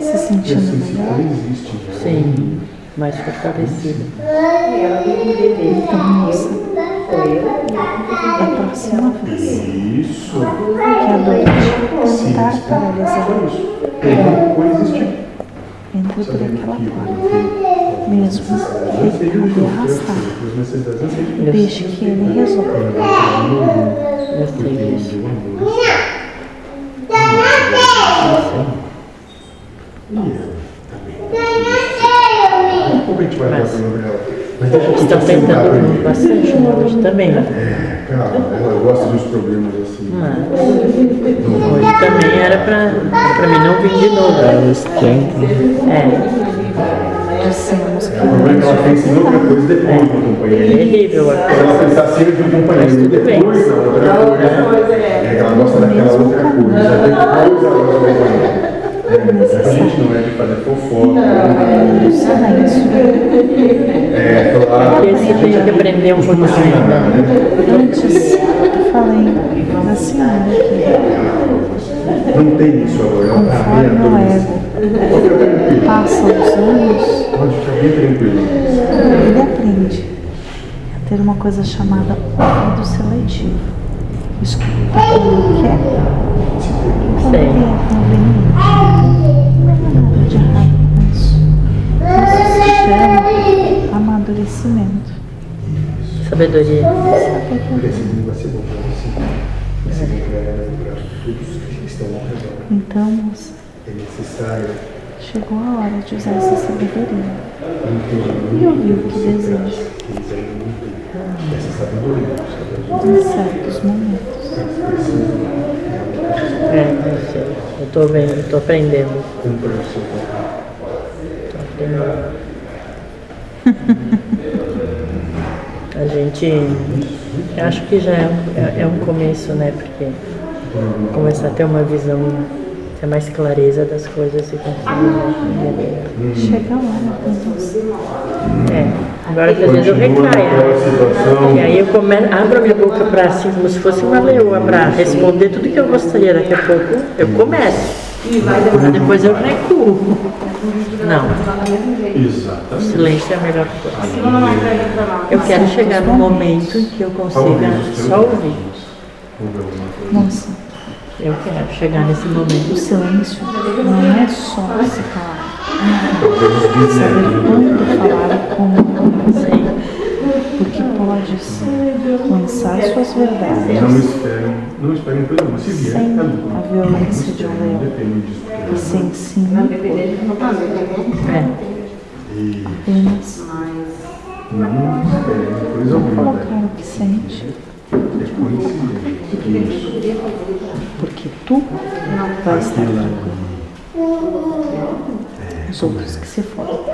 se sentindo Esse melhor? Existe, né? Sim, mais fortalecida. Então, moça, da próxima vez. Isso. que a dor te tentar paralisar, entra por aquela porta, mesmo. que ele poder arrastar, deixe que ele resolva. sei filhos. Como a gente vai Mas- falar sobre ela? Mas deixa eu tentando bastante né, hoje também. É, cara, ela gosta dos problemas assim. Mas Não, hoje também era pra, pra mim não vir de novo. É, Dissemos que O problema é que ela pensa em outra coisa depois do é companheiro. terrível a Se coisa. ela pensar sempre de um companheiro e depois na outra coisa, é que ela gosta daquela outra coisa. Depois ela gosta do companheiro. É, a gente não é de fazer fofoca. o silêncio. É, claro. Porque você tem que aprender um pouquinho ainda. Antes, eu falei da senhora que Não tem isso agora. Conforme o adormecida. ego tranquilo. passa os anos, Pode ficar bem tranquilo. ele aprende a ter uma coisa chamada ouvido seletivo. Escuta quando quer, quando Sei. é conveniente. Ao redor. Então, moça, É necessário chegou a hora de usar essa sabedoria. E ouvir o que deseja essa sabedoria. em certos momentos. Precisam É, eu sei. Eu tô vendo, eu tô aprendendo. Tô aprendendo. A gente. Acho que já é um, é, é um começo, né? Porque começar a ter uma visão, ter mais clareza das coisas e conseguir. Chega a hora, então. É, agora que às vezes eu Continua recaio. E aí eu come, abro a minha boca para assim, como se fosse uma leoa, para responder tudo que eu gostaria. Daqui a pouco eu começo. Mas depois eu recuo. Não, o Exatamente. silêncio é a melhor coisa. Eu quero chegar no momento em que eu consiga só ouvir. Moça, Eu quero chegar nesse o momento. silêncio não é só se os Saber quando falar e como. Sei. Podes lançar suas verdades Não esperem, não esperem coisa nenhuma. Se vier, sem é a lucro. violência de um leão. depende disso. E porque- sem sim É. E apenas não esperem coisa alguma. colocar o que sente. É coincidência. Isso. Porque tu vai estar tranquilo. Os outros que se foram.